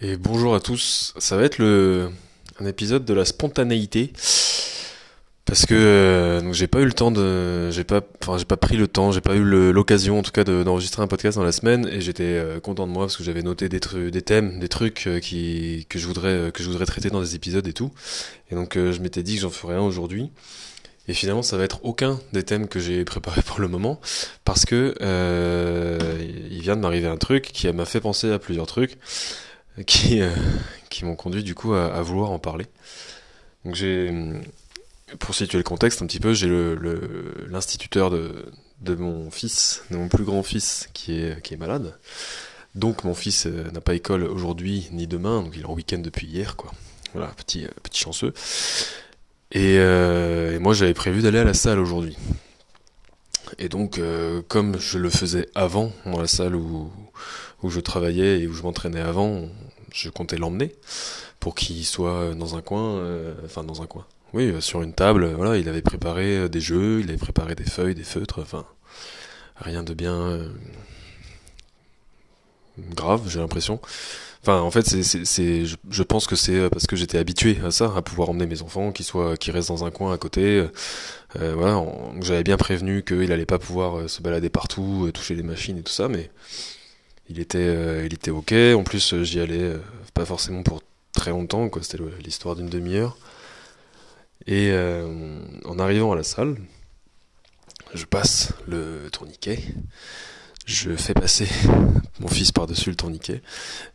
Et bonjour à tous. Ça va être le un épisode de la spontanéité parce que euh, j'ai pas eu le temps de j'ai pas enfin j'ai pas pris le temps, j'ai pas eu l'occasion en tout cas de- d'enregistrer un podcast dans la semaine et j'étais euh, content de moi parce que j'avais noté des trucs des thèmes, des trucs euh, qui que je voudrais euh, que je voudrais traiter dans des épisodes et tout. Et donc je m'étais dit que j'en ferais un aujourd'hui. Et finalement, ça va être aucun des thèmes que j'ai préparé pour le moment, parce que il vient de m'arriver un truc qui m'a fait penser à plusieurs trucs, qui euh, qui m'ont conduit du coup à, vouloir en parler. Donc j'ai, pour situer le contexte un petit peu, j'ai l'instituteur de de mon fils, de mon plus grand fils, qui est qui est malade. Donc mon fils euh, n'a pas école aujourd'hui ni demain, donc il est en week-end depuis hier, quoi. Voilà, petit euh, petit chanceux. Et, moi, j'avais prévu d'aller à la salle aujourd'hui. Et donc, comme je le faisais avant, dans la salle où, où je travaillais et où je m'entraînais avant, je comptais l'emmener pour qu'il soit dans un coin, euh, enfin dans un coin. Oui, euh, sur une table, euh, voilà, il avait préparé des jeux, il avait préparé des feuilles, des feutres, enfin, rien de bien grave, j'ai l'impression. Enfin, en fait, c'est, je, je pense que c'est parce que j'étais habitué à ça, à pouvoir emmener mes enfants, qu'ils soient, qu'ils restent dans un coin à côté. Voilà, j'avais bien prévenu qu'il allait pas pouvoir se balader partout, toucher les machines et tout ça, mais il était, euh, il était ok. En plus, euh, j'y allais euh, pas forcément pour très longtemps. C'était l'histoire d'une demi-heure. Et en arrivant à la salle, je passe le tourniquet, je fais passer mon fils par-dessus le tourniquet,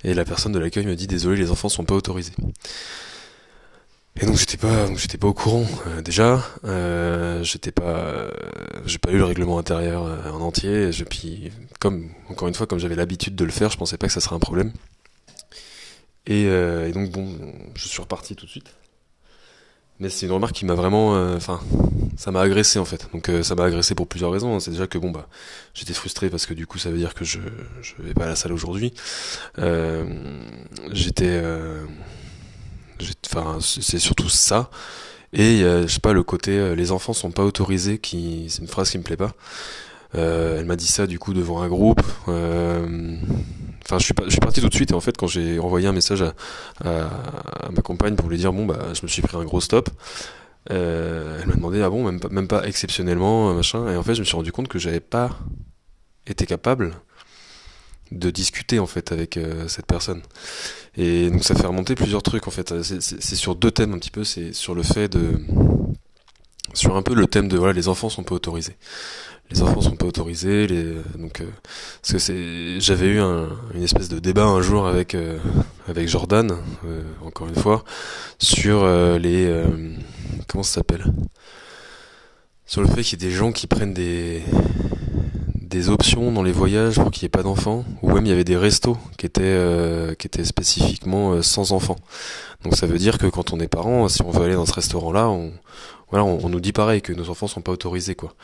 et la personne de l'accueil me dit désolé, les enfants sont pas autorisés. Et donc j'étais pas, j'étais pas au courant euh, déjà. Euh, j'étais pas, euh, j'ai pas lu le règlement intérieur euh, en entier. Je, puis comme encore une fois, comme j'avais l'habitude de le faire, je pensais pas que ça serait un problème. Et, euh, et donc bon, je suis reparti tout de suite. Mais c'est une remarque qui m'a vraiment, euh, enfin, ça m'a agressé en fait. Donc ça m'a agressé pour plusieurs raisons. C'est déjà que bon bah, j'étais frustré parce que du coup ça veut dire que je je vais pas à la salle aujourd'hui. J'étais C'est surtout ça. Et a, je sais pas, le côté euh, les enfants sont pas autorisés, qui c'est une phrase qui me plaît pas. Euh, elle m'a dit ça du coup devant un groupe. Euh, Enfin, je suis, parti tout de suite et en fait, quand j'ai envoyé un message à, à, ma compagne pour lui dire bon bah, je me suis pris un gros stop. euh, elle m'a demandé ah bon même pas, même pas exceptionnellement euh, machin et en fait je me suis rendu compte que j'avais pas été capable de discuter en fait avec euh, cette personne et donc ça fait remonter plusieurs trucs en fait. C'est- C'est sur deux thèmes un petit peu. C'est sur le fait de, sur un peu le thème de voilà les enfants sont pas autorisés. Les enfants sont pas autorisés. Donc euh, parce que c'est j'avais eu un, une espèce de débat un jour avec euh, avec Jordan euh, encore une fois sur euh, les euh, comment ça s'appelle? Sur le fait qu'il y ait des gens qui prennent des des options dans les voyages pour qu'il n'y ait pas d'enfants, ou même il y avait des restos qui étaient euh, qui étaient spécifiquement euh, sans enfants. Donc ça veut dire que quand on est parent, si on veut aller dans ce restaurant-là, on voilà, on, nous dit pareil que nos enfants sont pas autorisés quoi.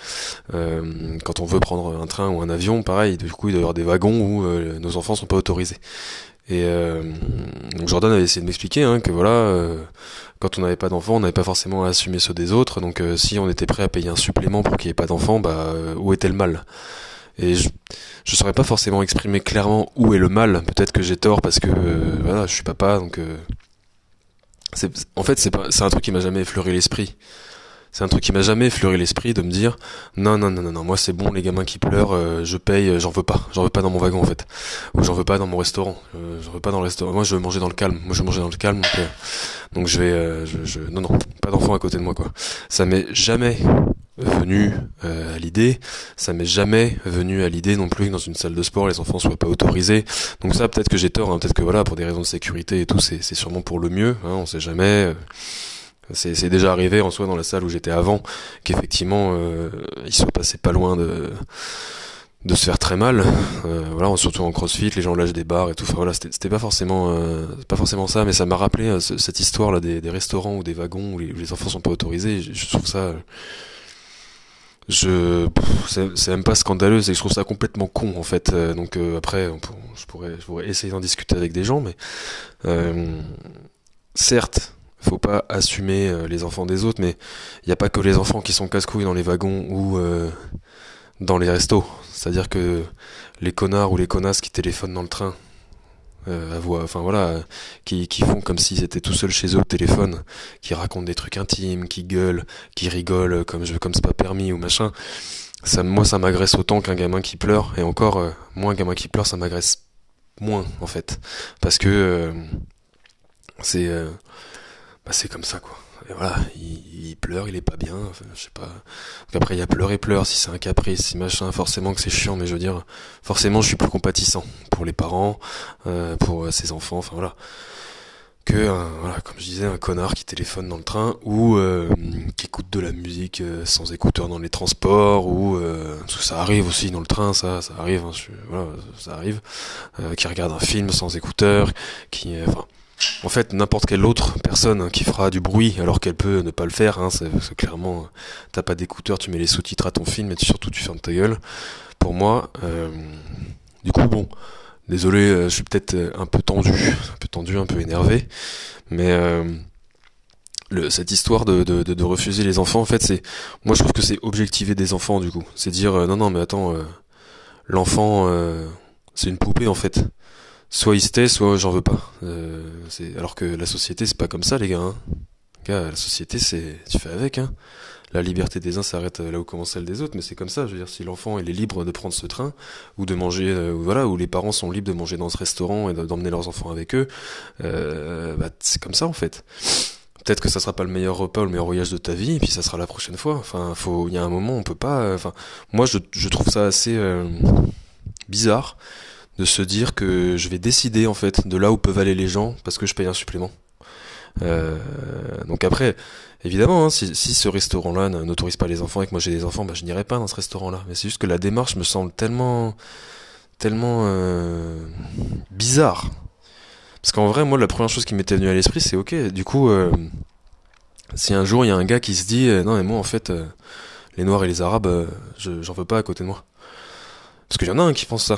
Euh, quand on veut prendre un train ou un avion, pareil, du coup il doit y avoir des wagons où euh, nos enfants sont pas autorisés. Et euh, donc Jordan avait essayé de m'expliquer hein, que voilà, euh, quand on n'avait pas d'enfants, on n'avait pas forcément à assumer ceux des autres. Donc euh, si on était prêt à payer un supplément pour qu'il n'y ait pas d'enfants, bah où était le mal? Et je je saurais pas forcément exprimer clairement où est le mal. Peut-être que j'ai tort parce que euh, voilà, je suis papa, donc euh, c'est en fait c'est c'est un truc qui m'a jamais effleuré l'esprit. C'est un truc qui m'a jamais effleuré l'esprit de me dire non non non non non moi c'est bon les gamins qui pleurent euh, je paye euh, j'en veux pas. J'en veux pas dans mon wagon en fait. Ou j'en veux pas dans mon restaurant. Euh, j'en veux pas dans le restaurant. Moi je veux manger dans le calme. Moi je veux manger dans le calme donc, euh, donc je vais je, je non non pas d'enfant à côté de moi quoi. Ça m'est jamais venu euh, à l'idée. Ça m'est jamais venu à l'idée non plus que dans une salle de sport les enfants soient pas autorisés. Donc ça peut-être que j'ai tort hein, peut-être que voilà pour des raisons de sécurité et tout c'est sûrement pour le mieux hein, on sait jamais. C'est déjà arrivé en soi dans la salle où j'étais avant qu'effectivement euh, il se passait pas loin de de se faire très mal. Euh, voilà surtout en crossfit les gens lâchent des barres et tout. Voilà c'était pas forcément pas forcément ça mais ça m'a rappelé ce- cette histoire là des, restaurants ou des wagons où les, enfants sont pas autorisés. Je, trouve ça je c'est même pas scandaleux c'est que je trouve ça complètement con en fait. Euh, donc euh, après je pourrais essayer d'en discuter avec des gens mais euh, certes faut pas assumer euh, les enfants des autres mais il n'y a pas que les enfants qui sont casse-couilles dans les wagons ou dans les restos. C'est à dire que les connards ou les connasses qui téléphonent dans le train euh, à voix, enfin voilà, qui, qui font comme s'ils étaient tout seuls chez eux au téléphone, qui racontent des trucs intimes, qui gueulent, qui rigolent comme je comme c'est pas permis ou machin. Ça, moi, ça m'agresse autant qu'un gamin qui pleure, et encore, euh, moi, un gamin qui pleure, ça m'agresse moins en fait, parce que euh, c'est bah, c'est comme ça quoi et voilà, il, pleure, il est pas bien, je sais pas. Après, il y a pleurer, pleure, si c'est un caprice, si machin, forcément que c'est chiant, mais je veux dire, forcément, je suis plus compatissant pour les parents, euh, pour euh, ses enfants, enfin voilà. Que, voilà, comme je disais, un connard qui téléphone dans le train ou euh, qui écoute de la musique sans écouteur dans les transports ou ça arrive aussi dans le train, ça, ça arrive, hein, voilà, ça arrive. qui regarde un film sans écouteur, qui, enfin en fait, n'importe quelle autre personne qui fera du bruit alors qu'elle peut ne pas le faire, hein, c'est clairement, t'as pas d'écouteurs, tu mets les sous-titres à ton film et surtout tu fermes ta gueule. Pour moi, euh, du coup, bon, désolé, euh, je suis peut-être un peu tendu, un peu tendu, un peu énervé, mais euh, cette histoire de, refuser les enfants, en fait, c'est, moi je trouve que c'est objectiver des enfants du coup, c'est dire non non mais attends, l'enfant c'est une poupée en fait soit il se tait, soit j'en veux pas. Euh, alors que la société, c'est pas comme ça, les gars. Hein. Gars, la société, c'est tu fais avec. Hein. La liberté des uns s'arrête là où commence celle des autres, mais c'est comme ça. Je veux dire, si l'enfant est libre de prendre ce train ou de manger, euh, voilà, ou les parents sont libres de manger dans ce restaurant et d'emmener leurs enfants avec eux, euh, bah, c'est comme ça en fait. Peut-être que ça sera pas le meilleur repas ou le meilleur voyage de ta vie, et puis ça sera la prochaine fois. Enfin, faut, il y a un moment, on peut pas. Euh, enfin, moi, je, je trouve ça assez euh, bizarre de se dire que je vais décider en fait de là où peuvent aller les gens parce que je paye un supplément. Euh, donc après, évidemment, hein, si, ce restaurant-là n'autorise pas les enfants et que moi j'ai des enfants, bah, je n'irai pas dans ce restaurant-là. Mais c'est juste que la démarche me semble tellement, tellement euh, bizarre. Parce qu'en vrai, moi, la première chose qui m'était venue à l'esprit, c'est ok. Du coup, euh, si un jour il y a un gars qui se dit, non, mais moi en fait, les Noirs et les Arabes, j'en veux pas à côté de moi. Parce qu'il y en a un qui pense ça.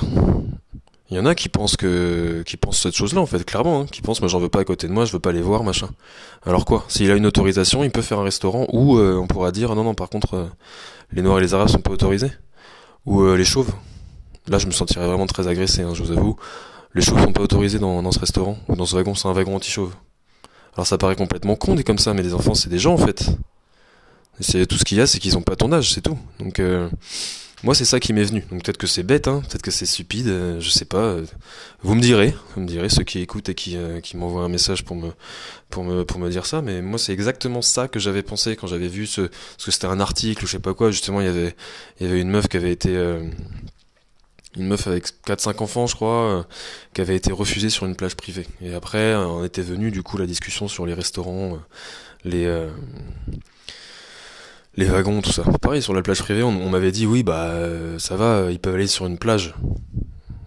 Il y en a qui pensent que, qui pensent cette chose-là en fait, clairement, hein, qui pensent, moi j'en veux pas à côté de moi, je veux pas les voir, machin. Alors quoi? S'il a une autorisation, il peut faire un restaurant où euh, on pourra dire, non non, par contre, euh, les Noirs et les Arabes sont pas autorisés, ou euh, les Chauves. Là, je me sentirais vraiment très agressé, hein, je vous avoue. Les Chauves sont pas autorisés dans, dans ce restaurant ou dans ce wagon, c'est un wagon anti-chauve. Alors ça paraît complètement con dit comme ça, mais les enfants c'est des gens en fait. C'est tout ce qu'il y a, c'est qu'ils ont pas ton âge, c'est tout. Donc moi, c'est ça qui m'est venu. Donc peut-être que c'est bête, hein, peut-être que c'est stupide, euh, je sais pas. Euh, vous me direz, vous me direz ceux qui écoutent et qui, euh, qui m'envoient un message pour me pour me pour me dire ça. Mais moi, c'est exactement ça que j'avais pensé quand j'avais vu ce parce que c'était un article ou je sais pas quoi. Justement, il y avait il y avait une meuf qui avait été une meuf avec 4-5 enfants, je crois, qui avait été refusée sur une plage privée. Et après, on était venu du coup la discussion sur les restaurants, les les wagons, tout ça. Pareil, sur la plage privée, on, m'avait dit, oui, bah, euh, ça va, ils peuvent aller sur une plage.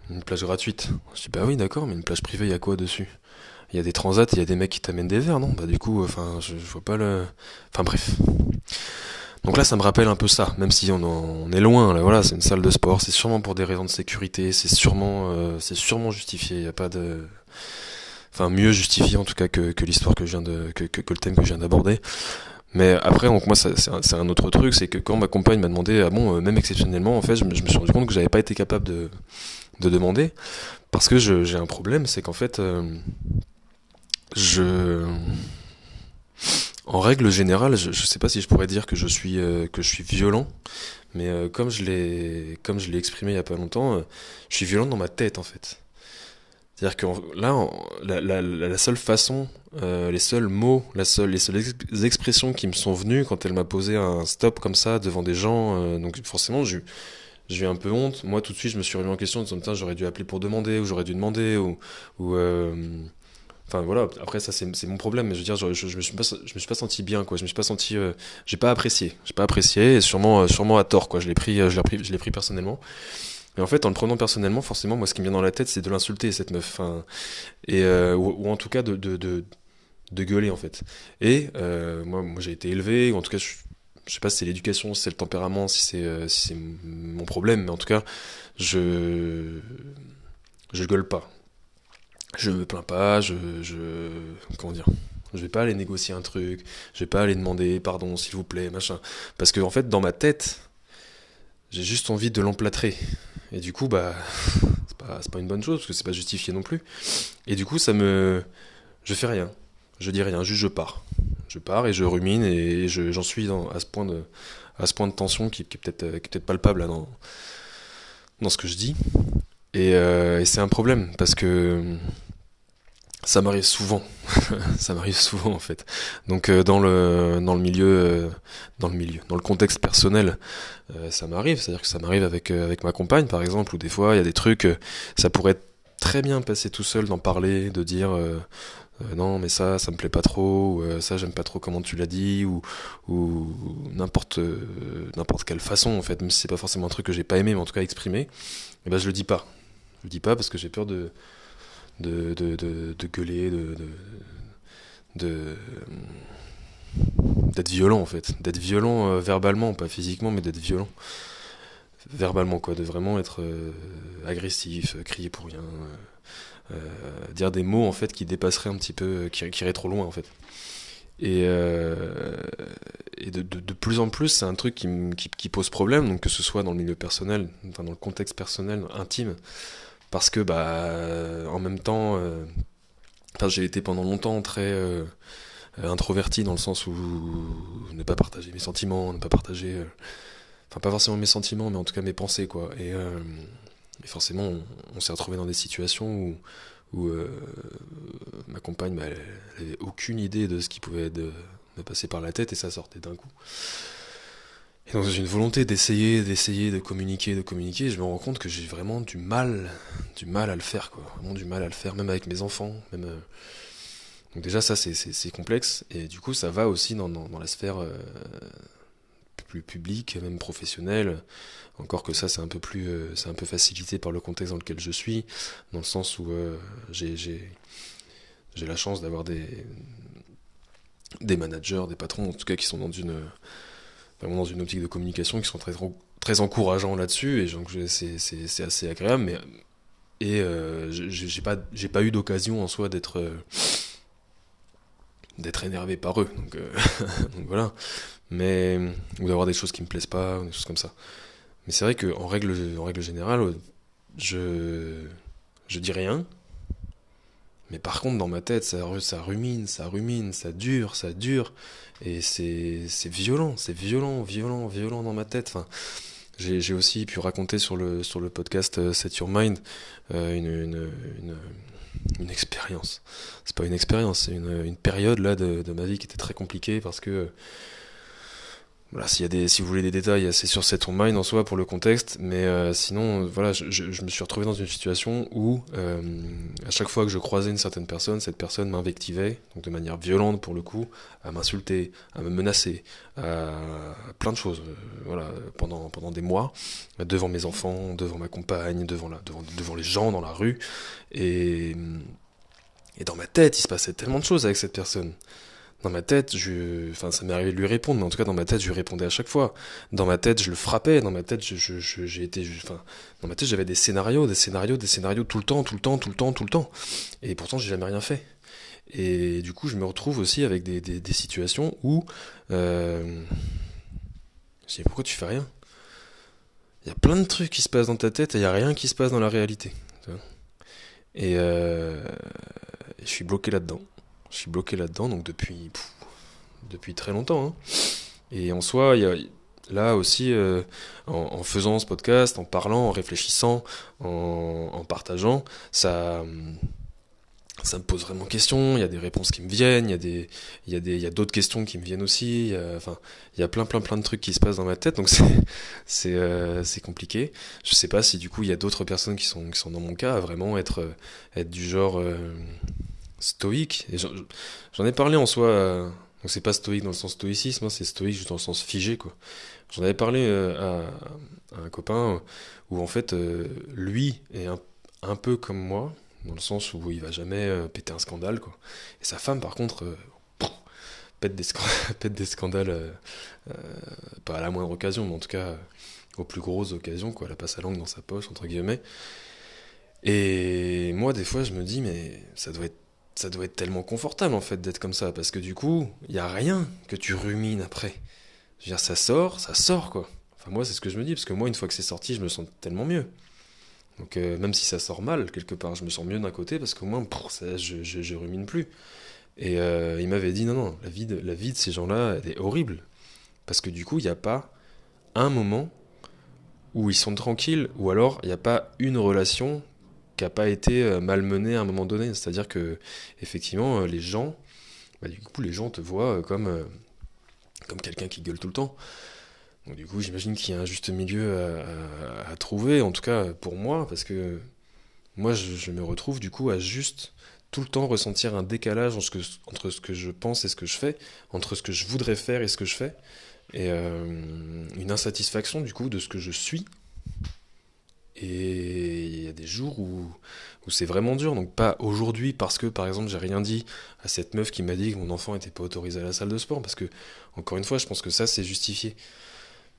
Une plage gratuite. Je dis, bah oui, d'accord, mais une plage privée, il y a quoi dessus? Il y a des transats, il y a des mecs qui t'amènent des verres, non? Bah du coup, enfin, je, vois pas le... Enfin bref. Donc là, ça me rappelle un peu ça, même si on, on est loin, là, voilà, c'est une salle de sport, c'est sûrement pour des raisons de sécurité, c'est sûrement, euh, sûrement justifié, il a pas de... Enfin, mieux justifié en tout cas que, l'histoire que je viens de... Que, que le thème que je viens d'aborder. Mais après, donc moi, c'est un, autre truc, c'est que quand ma compagne m'a demandé, ah bon, euh, même exceptionnellement, en fait, je me, suis rendu compte que j'avais pas été capable de, de demander, parce que j'ai un problème, c'est qu'en fait, euh, je, en règle générale, je, je sais pas si je pourrais dire que je suis euh, que je suis violent, mais comme je l'ai comme je l'ai exprimé il y a pas longtemps, je suis violent dans ma tête en fait. C'est-à-dire que là, la, la, la, seule façon, euh, les seuls mots, la seule, les seules expressions qui me sont venues quand elle m'a posé un stop comme ça devant des gens, euh, donc forcément, j'ai eu un peu honte. Moi, tout de suite, je me suis remis en question, en disant, j'aurais dû appeler pour demander, ou j'aurais dû demander, ou... ou euh, Enfin voilà, après ça c'est mon problème, mais je veux dire, je, je, me suis pas, je me suis pas senti bien, quoi. Je me suis pas senti, euh, j'ai pas apprécié, j'ai pas apprécié, et sûrement, sûrement à tort, quoi. Je l'ai pris, je l'ai pris, je l'ai pris personnellement. Mais en fait, en le prenant personnellement, forcément, moi, ce qui me vient dans la tête, c'est de l'insulter, cette meuf. Euh, ou, en tout cas, de, gueuler, en fait. Et euh, moi, j'ai été élevé, ou en tout cas, je, je sais pas si c'est l'éducation, si c'est le tempérament, si c'est euh, si c'est mon problème, mais en tout cas, je je gueule pas. Je me plains pas, je, je comment dire je vais pas aller négocier un truc, je vais pas aller demander pardon s'il vous plaît, machin. Parce que en fait, dans ma tête, j'ai juste envie de l'emplâtrer. Et du coup, bah, c'est pas une bonne chose parce que c'est pas justifié non plus. Et du coup, ça me, je fais rien, je dis rien, juste je pars, je pars et je rumine et j'en suis à ce point de, à ce point de tension qui, qui est peut-être, palpable là, dans, dans ce que je dis. Et, et c'est un problème parce que ça m'arrive souvent. ça m'arrive souvent en fait. Donc euh, dans le dans le milieu euh, dans le milieu, dans le contexte personnel, euh, ça m'arrive, c'est-à-dire que ça m'arrive avec avec ma compagne par exemple ou des fois il y a des trucs ça pourrait très bien passer tout seul d'en parler, de dire non mais ça ça me plaît pas trop ou ça j'aime pas trop comment tu l'as dit ou ou n'importe n'importe quelle façon en fait, même si c'est pas forcément un truc que j'ai pas aimé mais en tout cas exprimé, et eh ben je le dis pas. Je le dis pas parce que j'ai peur de de, de, de, gueuler, de, de, d'être violent en fait, d'être violent euh, verbalement, pas physiquement, mais d'être violent verbalement quoi, de vraiment être euh, agressif, crier pour rien, euh, dire des mots en fait qui dépasseraient un petit peu, qui, qui iraient trop loin en fait. Et, et de, de, plus en plus, c'est un truc qui, qui, pose problème, donc que ce soit dans le milieu personnel, dans le contexte personnel, intime, parce que bah en même temps euh, j'ai été pendant longtemps très euh, introverti dans le sens où ne pas partager mes sentiments ne pas partager euh, enfin pas forcément mes sentiments mais en tout cas mes pensées quoi. Et, forcément on, s'est retrouvé dans des situations où ma compagne bah, elle, avait aucune idée de ce qui pouvait me passer par la tête et ça sortait d'un coup et dans une volonté d'essayer, d'essayer de communiquer, de communiquer, je me rends compte que j'ai vraiment du mal, du mal à le faire, quoi. Vraiment du mal à le faire, même avec mes enfants, même. Euh. Donc déjà ça c'est complexe et du coup ça va aussi dans, dans, la sphère euh, plus publique, même professionnelle. Encore que ça c'est un peu plus, euh, c'est un peu facilité par le contexte dans lequel je suis, dans le sens où j'ai j'ai la chance d'avoir des des managers, des patrons en tout cas qui sont dans une vraiment dans une optique de communication qui sont très, très encourageants là-dessus, et donc c'est assez agréable, mais et euh, j'ai pas j'ai pas eu d'occasion en soi d'être euh, d'être énervé par eux donc, euh, donc, voilà. Mais ou d'avoir des choses qui me plaisent pas ou des choses comme ça. Mais c'est vrai que en règle en règle générale je je dis rien mais par contre, dans ma tête, ça, ça rumine, ça rumine, ça dure, ça dure. Et c'est violent, c'est violent, violent, violent dans ma tête. Enfin, j'ai aussi pu raconter sur le, sur le podcast euh, Set Your Mind euh, une, une, une, une expérience. C'est pas une expérience, c'est une, une, période là de, de, ma vie qui était très compliquée parce que voilà, s'il y a des, si vous voulez des détails, c'est sur cette mind en soi pour le contexte, mais euh, sinon, voilà, je, me suis retrouvé dans une situation où, euh, à chaque fois que je croisais une certaine personne, cette personne m'invectivait, donc de manière violente pour le coup, à m'insulter, à me menacer, à plein de choses, euh, voilà, pendant pendant des mois, devant mes enfants, devant ma compagne, devant la, devant, devant les gens dans la rue, et et dans ma tête, il se passait tellement de choses avec cette personne dans ma tête, je, enfin, ça m'est arrivé de lui répondre, mais en tout cas, dans ma tête, je lui répondais à chaque fois. Dans ma tête, je le frappais. Dans ma tête, j'ai été, enfin, dans ma tête, j'avais des scénarios, des scénarios, des scénarios tout le temps, tout le temps, tout le temps, tout le temps. Et pourtant, j'ai jamais rien fait. Et du coup, je me retrouve aussi avec des, situations où, euh, je dis, pourquoi tu fais rien? Il y a plein de trucs qui se passent dans ta tête et il y a rien qui se passe dans la réalité. Euh, et je suis bloqué là-dedans. Je suis bloqué là-dedans, donc depuis, depuis très longtemps. Hein. Et en soi, il y a, là aussi, euh, en, faisant ce podcast, en parlant, en réfléchissant, en, partageant, ça, ça me pose vraiment question. Il y a des réponses qui me viennent, il y a il y a des, il y a d'autres questions qui me viennent aussi. enfin, il y a plein, plein, plein de trucs qui se passent dans ma tête, donc c'est, euh, c'est compliqué. Je sais pas si du coup il y a d'autres personnes qui sont, qui sont dans mon cas à vraiment être, être du genre. Euh, stoïque. J'en ai parlé en soi. Euh, donc c'est pas stoïque dans le sens stoïcisme, hein, c'est stoïque juste dans le sens figé quoi. J'en avais parlé euh, à, un copain où en fait euh, lui est un, peu comme moi dans le sens où il va jamais péter un scandale quoi. Et sa femme par contre pète des scandales, pas à la moindre occasion, mais en tout cas aux plus grosses occasions quoi. Elle a pas sa langue dans sa poche entre guillemets. Et moi des fois je me dis mais ça doit être ça doit être tellement confortable en fait d'être comme ça parce que du coup il y a rien que tu rumines après. Je veux dire ça sort ça sort quoi. Enfin moi c'est ce que je me dis parce que moi une fois que c'est sorti je me sens tellement mieux. Donc même si ça sort mal quelque part, je me sens mieux d'un côté parce qu'au moins je, rumine plus. Et il m'avait dit non non, la vie de, la vie de ces gens-là elle est horrible. Parce que du coup il n'y a pas un moment où ils sont tranquilles ou alors il n'y a pas une relation qui n'a pas été malmenée à un moment donné. C'est-à-dire que effectivement les gens, bah, du coup les gens te voient comme comme quelqu'un qui gueule tout le temps. Donc du coup, j'imagine qu'il y a un juste milieu à, trouver, en tout cas pour moi, parce que moi, je, me retrouve du coup à juste tout le temps ressentir un décalage entre ce, que, je pense et ce que je fais, entre ce que je voudrais faire et ce que je fais, et euh, une insatisfaction du coup de ce que je suis. Et il y a des jours où, où c'est vraiment dur. Donc pas aujourd'hui parce que par exemple j'ai rien dit à cette meuf qui m'a dit que mon enfant n'était pas autorisé à la salle de sport. Parce que encore une fois je pense que ça c'est justifié.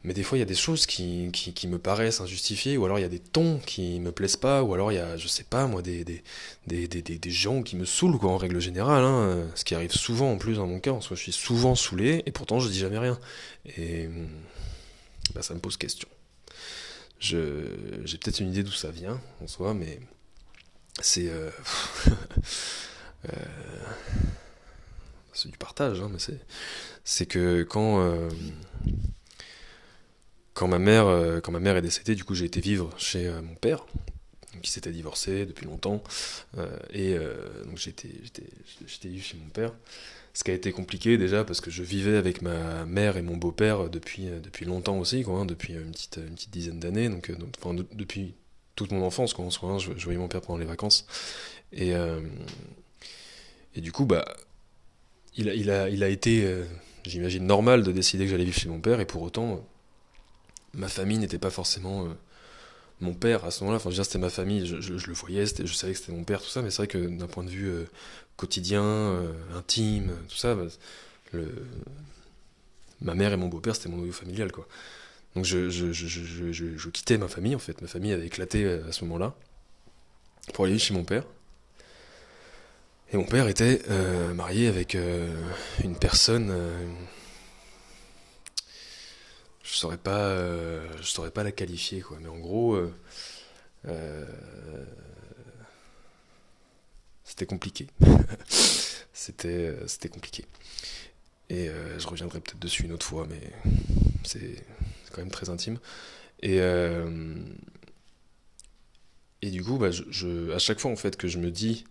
Mais des fois il y a des choses qui, qui, me paraissent injustifiées, ou alors il y a des tons qui me plaisent pas, ou alors il y a, je sais pas moi, des, des, des, des, des gens qui me saoulent quoi, en règle générale. Hein, ce qui arrive souvent en plus dans mon cas. En soi je suis souvent saoulé et pourtant je dis jamais rien. Et bah, ça me pose question. J'ai peut-être une idée d'où ça vient en soi, mais c'est euh, euh, c'est du partage, hein, mais c'est c'est que quand euh, quand ma mère quand ma mère est décédée, du coup j'ai été vivre chez mon père qui s'était divorcé depuis longtemps et donc j'étais j'étais vivre chez mon père ce qui a été compliqué déjà parce que je vivais avec ma mère et mon beau-père depuis depuis longtemps aussi quoi, hein, depuis une petite une petite dizaine d'années donc, enfin, depuis toute mon enfance, quand on je, voyais mon père pendant les vacances. Et, euh, et du coup, bah, il a, été, euh, j'imagine, normal de décider que j'allais vivre chez mon père, et pour autant, ma famille n'était pas forcément euh, mon père à ce moment-là. Enfin, c'était ma famille, je, le voyais, je savais que c'était mon père, tout ça, mais c'est vrai que d'un point de vue quotidien, intime, tout ça, bah, ma mère et mon beau-père, c'était mon noyau familial, quoi. Donc je, quittais ma famille en fait. Ma famille avait éclaté euh, à ce moment-là pour aller chez mon père. Et mon père était euh, marié avec euh, une personne. Je saurais pas, je saurais pas la qualifier quoi. Mais en gros, c'était compliqué. c'était, c'était compliqué. Et je reviendrai peut-être dessus une autre fois, mais c'est quand même très intime. Et, euh, et du coup, bah, je, à chaque fois en fait que je me dis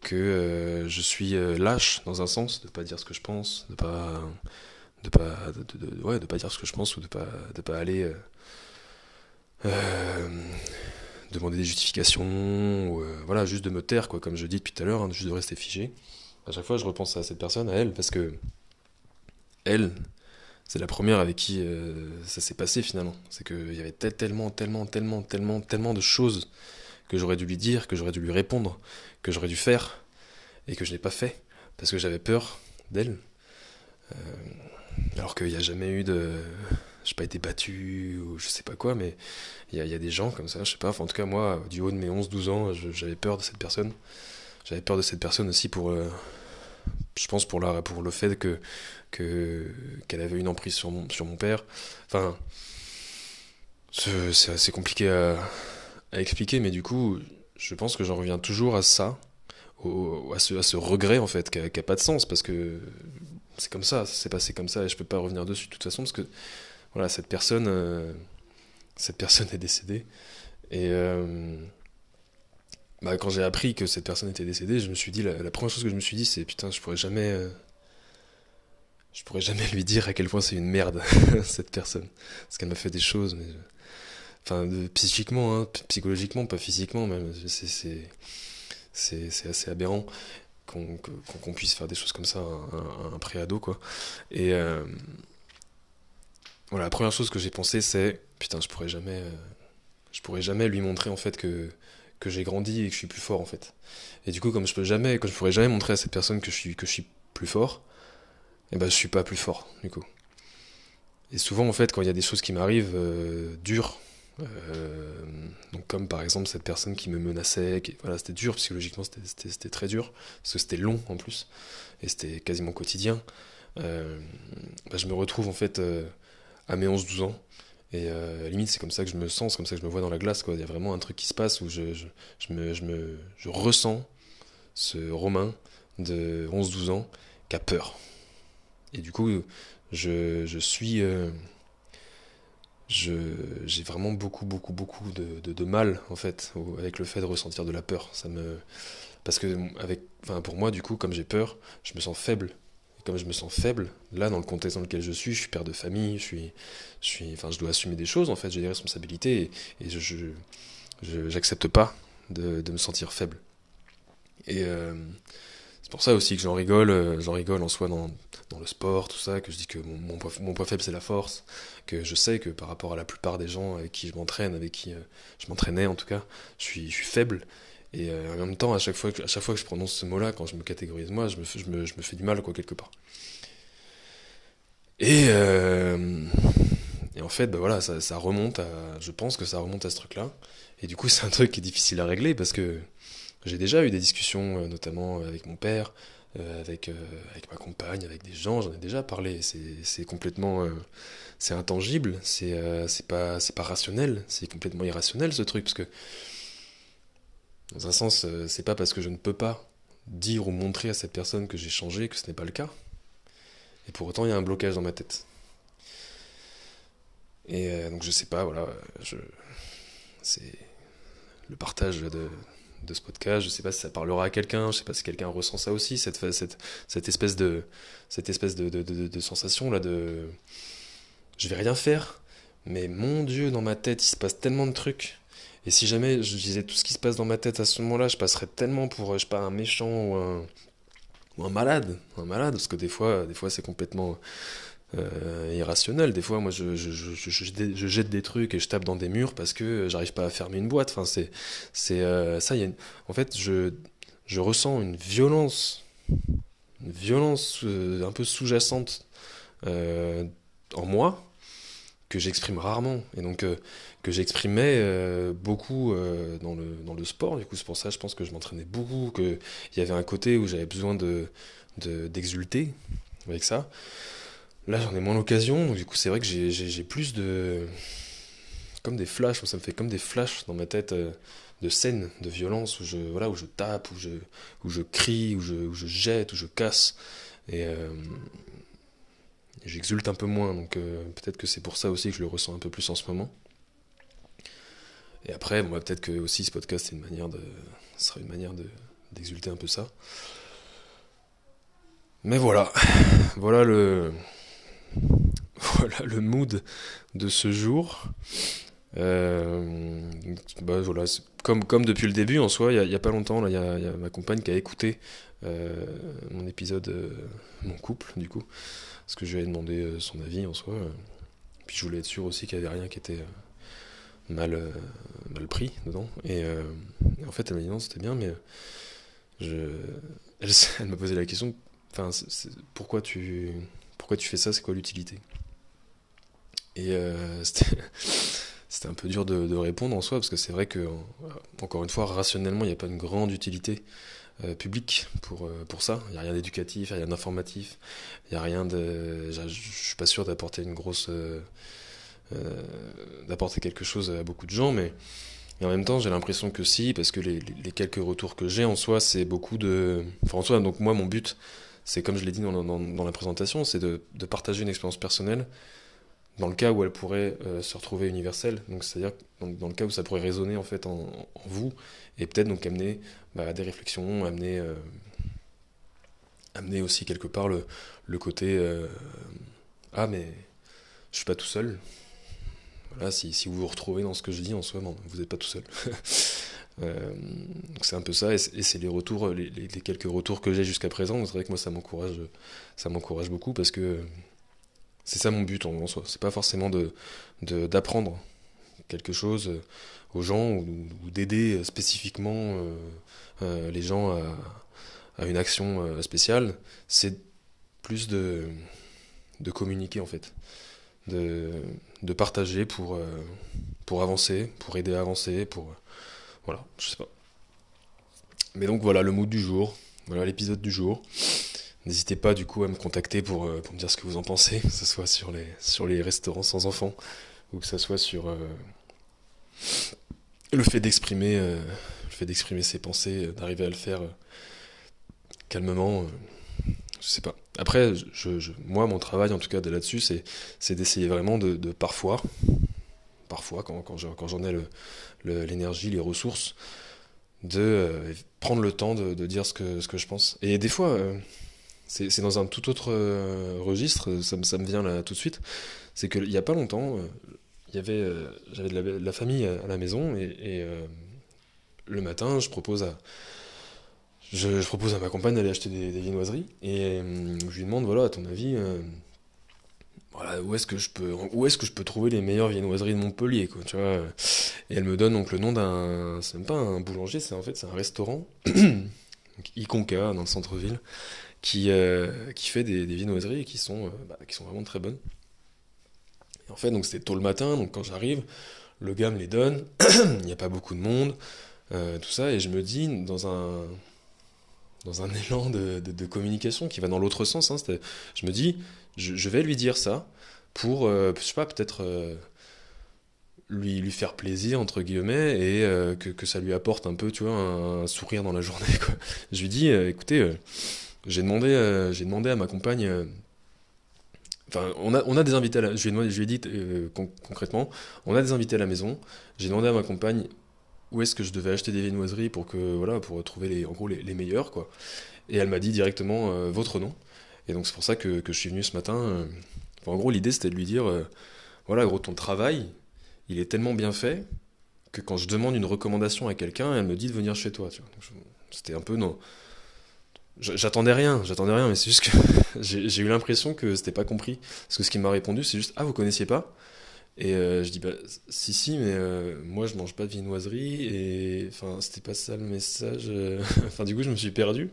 que euh, je suis euh, lâche dans un sens, de pas dire ce que je pense, de pas de pas de, ouais, de pas dire ce que je pense ou de pas de pas aller demander des justifications ou voilà juste de me taire quoi comme je dis depuis tout à l'heure hein, juste de rester figé à chaque fois je repense à cette personne à elle parce que elle c'est la première avec qui euh, ça s'est passé finalement. C'est qu'il y avait tellement, tellement, tellement, tellement, tellement de choses que j'aurais dû lui dire, que j'aurais dû lui répondre, que j'aurais dû faire, et que je n'ai pas fait, parce que j'avais peur d'elle. Euh, alors qu'il n'y a jamais eu de... Je n'ai pas été battu, ou je sais pas quoi, mais il y, a, des gens comme ça, je sais pas, en tout cas moi, du haut de mes 11-12 ans, j'avais peur de cette personne. J'avais peur de cette personne aussi pour... Euh, je pense pour, la, pour le fait que qu'elle avait une emprise sur mon, sur mon père. Enfin, c'est assez compliqué à, expliquer, mais du coup, je pense que j'en reviens toujours à ça, à, ce, à ce regret en fait, qui n'a pas de sens, parce que c'est comme ça, ça s'est passé comme ça, et je peux pas revenir dessus de toute façon, parce que voilà, cette personne, euh, cette personne est décédée, et euh, bah, quand j'ai appris que cette personne était décédée, je me suis dit, la, première chose que je me suis dit, c'est putain, je pourrais jamais. Euh, je pourrais jamais lui dire à quel point c'est une merde, cette personne. Parce qu'elle m'a fait des choses, mais. Enfin, psychiquement, hein, psychologiquement, pas physiquement, même. C'est, c'est, assez aberrant qu'on, puisse faire des choses comme ça à un, préado, quoi. Et. Euh, voilà, la première chose que j'ai pensé, c'est putain, je pourrais jamais. Euh, je pourrais jamais lui montrer, en fait, que que j'ai grandi et que je suis plus fort en fait. Et du coup, comme je peux jamais, quand je pourrais jamais montrer à cette personne que je suis, que je suis plus fort, et eh ben je suis pas plus fort du coup. Et souvent en fait, quand il y a des choses qui m'arrivent euh, dures, euh, donc comme par exemple cette personne qui me menaçait, voilà, c'était dur psychologiquement, c'était très dur parce que c'était long en plus et c'était quasiment quotidien. Euh, bah, je me retrouve en fait à mes 11-12 ans Et euh, limite, c'est comme ça que je me sens, c'est comme ça que je me vois dans la glace. Quoi. Il y a vraiment un truc qui se passe où je, je, je me, je, me, je ressens ce Romain de 11-12 ans qui a peur. Et du coup, je, je suis. J'ai vraiment beaucoup, beaucoup, beaucoup de, de, mal, en fait, avec le fait de ressentir de la peur. Ça me. Parce que, avec, enfin, pour moi, du coup, comme j'ai peur, je me sens faible comme je me sens faible, là, dans le contexte dans lequel je suis, je suis père de famille, je suis, je suis, enfin, je dois assumer des choses, en fait, j'ai des responsabilités, et, je, je, j'accepte pas de, de, me sentir faible. Et euh, c'est pour ça aussi que j'en rigole, euh, j'en rigole en soi dans, le sport, tout ça, que je dis que mon, point, faible c'est la force, que je sais que par rapport à la plupart des gens avec qui je m'entraîne, avec qui euh, je m'entraînais en tout cas, je suis, faible, et euh, en même temps, à chaque, fois que, je prononce ce mot-là, quand je me catégorise moi, je me, fais du mal, quoi, quelque part. Et, en fait, bah voilà, ça, remonte à. Je pense que ça remonte à ce truc-là. Et du coup, c'est un truc qui est difficile à régler parce que j'ai déjà eu des discussions, euh, notamment avec mon père, euh, avec, euh, ma compagne, avec des gens, j'en ai déjà parlé. C'est complètement. Euh, c'est intangible, c'est pas, pas rationnel, c'est complètement irrationnel ce truc parce que dans un sens, euh, c'est pas parce que je ne peux pas dire ou montrer à cette personne que j'ai changé que ce n'est pas le cas. Et pour autant, il y a un blocage dans ma tête. Et euh, donc je sais pas, voilà, c'est le partage de, de ce podcast, je sais pas si ça parlera à quelqu'un, je sais pas si quelqu'un ressent ça aussi, cette, cette, espèce de cette espèce de, sensation là de je vais rien faire, mais mon dieu dans ma tête il se passe tellement de trucs et si jamais je disais tout ce qui se passe dans ma tête à ce moment-là, je passerais tellement pour, je sais un méchant ou un, ou un malade. Parce que des fois c'est complètement euh, irrationnel. Des fois, moi, je, je, je, je, jette des trucs et je tape dans des murs parce que j'arrive pas à fermer une boîte. Enfin, c'est, c'est euh, ça. Y a. En fait, je, je ressens une violence, une violence euh, un peu sous-jacente euh, en moi que j'exprime rarement et donc euh, que j'exprimais euh, beaucoup euh, dans, le, dans le sport. Du coup, c'est pour ça je pense que je m'entraînais beaucoup, qu'il y avait un côté où j'avais besoin de, d'exulter avec ça. Là, j'en ai moins l'occasion, donc du coup, c'est vrai que j'ai, plus de. comme des flashs, ça me fait comme des flashs dans ma tête de scènes de violence où je, voilà, où je tape, où je, où je crie, où je, où je jette, où je casse. Et j'exulte un peu moins, donc euh, peut-être que c'est pour ça aussi que je le ressens un peu plus en ce moment. Et après, bon, bah, peut-être que aussi ce podcast une manière de, ce sera une manière de d'exulter un peu ça. Mais voilà, voilà le, voilà le mood de ce jour. Euh, bah voilà, comme, comme depuis le début en soi, il n'y a, pas longtemps, il y, a ma compagne qui a écouté euh, mon épisode, euh, mon couple du coup, parce que je lui avais demandé son avis en soi. Puis je voulais être sûr aussi qu'il n'y avait rien qui était mal, mal pris dedans. Et, en fait, elle m'a dit non, c'était bien, mais je... elle, m'a posé la question pourquoi, tu, pourquoi tu fais ça? C'est quoi l'utilité? Et c'était c'était un peu dur de, répondre en soi, parce que c'est vrai que, encore une fois, rationnellement, il n'y a pas une grande utilité euh, public pour, euh, pour ça. Il n'y a rien d'éducatif, il n'y a rien d'informatif, il n'y a rien de. Je suis pas sûr d'apporter une grosse. Euh, euh, quelque chose à beaucoup de gens, mais. En même temps, j'ai l'impression que si, parce que les, les quelques retours que j'ai en soi, c'est beaucoup de. Enfin, en soi, donc moi, mon but, c'est comme je l'ai dit dans, la présentation, c'est de, partager une expérience personnelle dans le cas où elle pourrait euh, se retrouver universelle, donc c'est-à-dire dans, le cas où ça pourrait résonner en fait en, vous et peut-être donc amener bah, des réflexions, amener euh, amener aussi quelque part le, le côté euh, ah mais je suis pas tout seul. Voilà, si, vous vous retrouvez dans ce que je dis en soi, non, vous n'êtes pas tout seul. euh, c'est un peu ça, et c'est les retours, les, les, quelques retours que j'ai jusqu'à présent. C'est vrai que moi ça m'encourage, ça m'encourage beaucoup parce que c'est ça mon but en, soi. C'est pas forcément de d'apprendre quelque chose aux gens ou, d'aider spécifiquement euh, euh, les gens à, à, une action euh, spéciale. C'est plus de de communiquer en fait, de de partager pour euh, pour avancer, pour aider à avancer, pour voilà, je sais pas. Mais donc voilà le mood du jour, voilà l'épisode du jour. N'hésitez pas du coup à me contacter pour, euh, pour me dire ce que vous en pensez, que ce soit sur les, sur les restaurants sans enfants ou que ça soit sur le fait d'exprimer le fait d'exprimer ses pensées, d'arriver à le faire calmement je sais pas. Après, moi, mon travail, en tout cas, là-dessus, c'est d'essayer vraiment de, parfois, parfois, quand, j'en ai l'énergie, le, les ressources, de euh, prendre le temps de, dire ce que, je pense. Et des fois, euh, c'est dans un tout autre euh, registre, ça, me vient là tout de suite, c'est qu'il n'y a pas longtemps, j'avais de, la, famille à, la maison, et le matin, je propose à je, propose à ma compagne d'aller acheter des, viennoiseries et euh, je lui demande voilà à ton avis euh, voilà où est-ce que je peux où est-ce que je peux trouver les meilleures viennoiseries de Montpellier quoi tu vois? Et elle me donne donc le nom d'un c'est même pas un boulanger c'est en fait c'est un restaurant Iconca dans le centre-ville qui euh, qui fait des, viennoiseries qui sont bah, qui sont vraiment très bonnes. Et en fait donc c'était tôt le matin donc quand j'arrive le gars me les donne il n'y a pas beaucoup de monde tout ça et je me dis dans un dans un élan de, communication qui va dans l'autre sens. Hein, je me dis, je, vais lui dire ça pour, euh, je sais pas, peut-être euh, lui, lui faire plaisir, entre guillemets, et euh, que, que, ça lui apporte un peu, tu vois, un, sourire dans la journée. Je lui dis, écoutez, j'ai demandé, demandé à ma compagne. Enfin, on a, on a des invités à la, je, lui je lui ai dit concrètement, on a des invités à la maison. J'ai demandé à ma compagne où est-ce que je devais acheter des viennoiseries pour que voilà pour trouver les en gros les, les meilleurs quoi. Et elle m'a dit directement euh, votre nom. Et donc c'est pour ça que, que, je suis venu ce matin euh. en gros l'idée c'était de lui dire euh, voilà gros ton travail il est tellement bien fait que quand je demande une recommandation à quelqu'un elle me dit de venir chez toi c'était un peu non j'attendais rien j'attendais rien mais c'est juste que j'ai eu l'impression que c'était pas compris. Parce que ce qu'il m'a répondu c'est juste ah vous connaissiez pas? Et euh, je dis, bah, si, si, mais euh, moi je mange pas de viennoiserie, et enfin, c'était pas ça le message. Euh. enfin, du coup, je me suis perdu.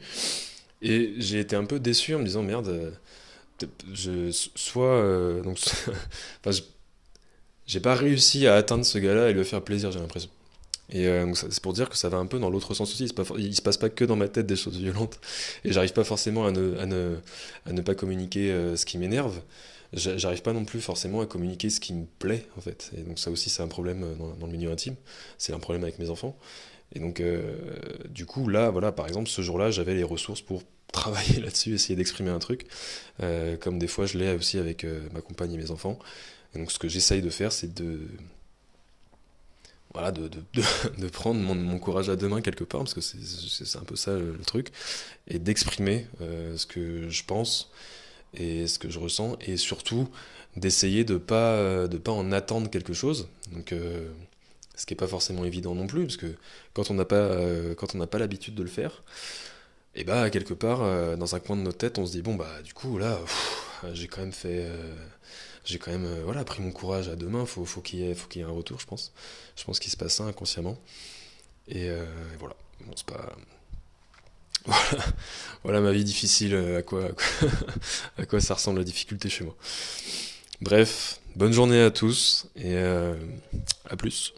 Et j'ai été un peu déçu en me disant, merde, je, soit. donc, enfin, j'ai pas réussi à atteindre ce gars-là et lui faire plaisir, j'ai l'impression. Et c'est pour dire que ça va un peu dans l'autre sens aussi. Pas, il se passe pas que dans ma tête des choses violentes. Et j'arrive pas forcément à ne, à ne, à ne pas communiquer ce qui m'énerve j'arrive pas non plus forcément à communiquer ce qui me plaît en fait. Et donc ça aussi c'est un problème euh, dans, le milieu intime, c'est un problème avec mes enfants. Et donc euh, du coup là, voilà, par exemple ce jour-là j'avais les ressources pour travailler là-dessus, essayer d'exprimer un truc, euh, comme des fois je l'ai aussi avec ma compagne et mes enfants. Et donc ce que j'essaye de faire c'est de voilà, de, de, prendre mon, mon, courage à deux mains quelque part, parce que c'est un peu ça le, truc, et d'exprimer ce que je pense, et ce que je ressens, et surtout d'essayer de pas de pas en attendre quelque chose. Donc euh, ce qui est pas forcément évident non plus, parce que quand on n'a pas euh, pas l'habitude de le faire, et eh bah quelque part euh, dans un coin de notre tête, on se dit bon bah du coup là j'ai quand même fait j'ai quand même voilà pris mon courage à deux mains, faut faut qu'il y ait faut qu'il y ait un retour, je pense. Je pense qu'il se passe ça inconsciemment. Et voilà, bon c'est pas voilà, ma vie difficile, euh, à quoi, à quoi, ça ressemble la difficulté chez moi. Bref, bonne journée à tous et euh, à plus.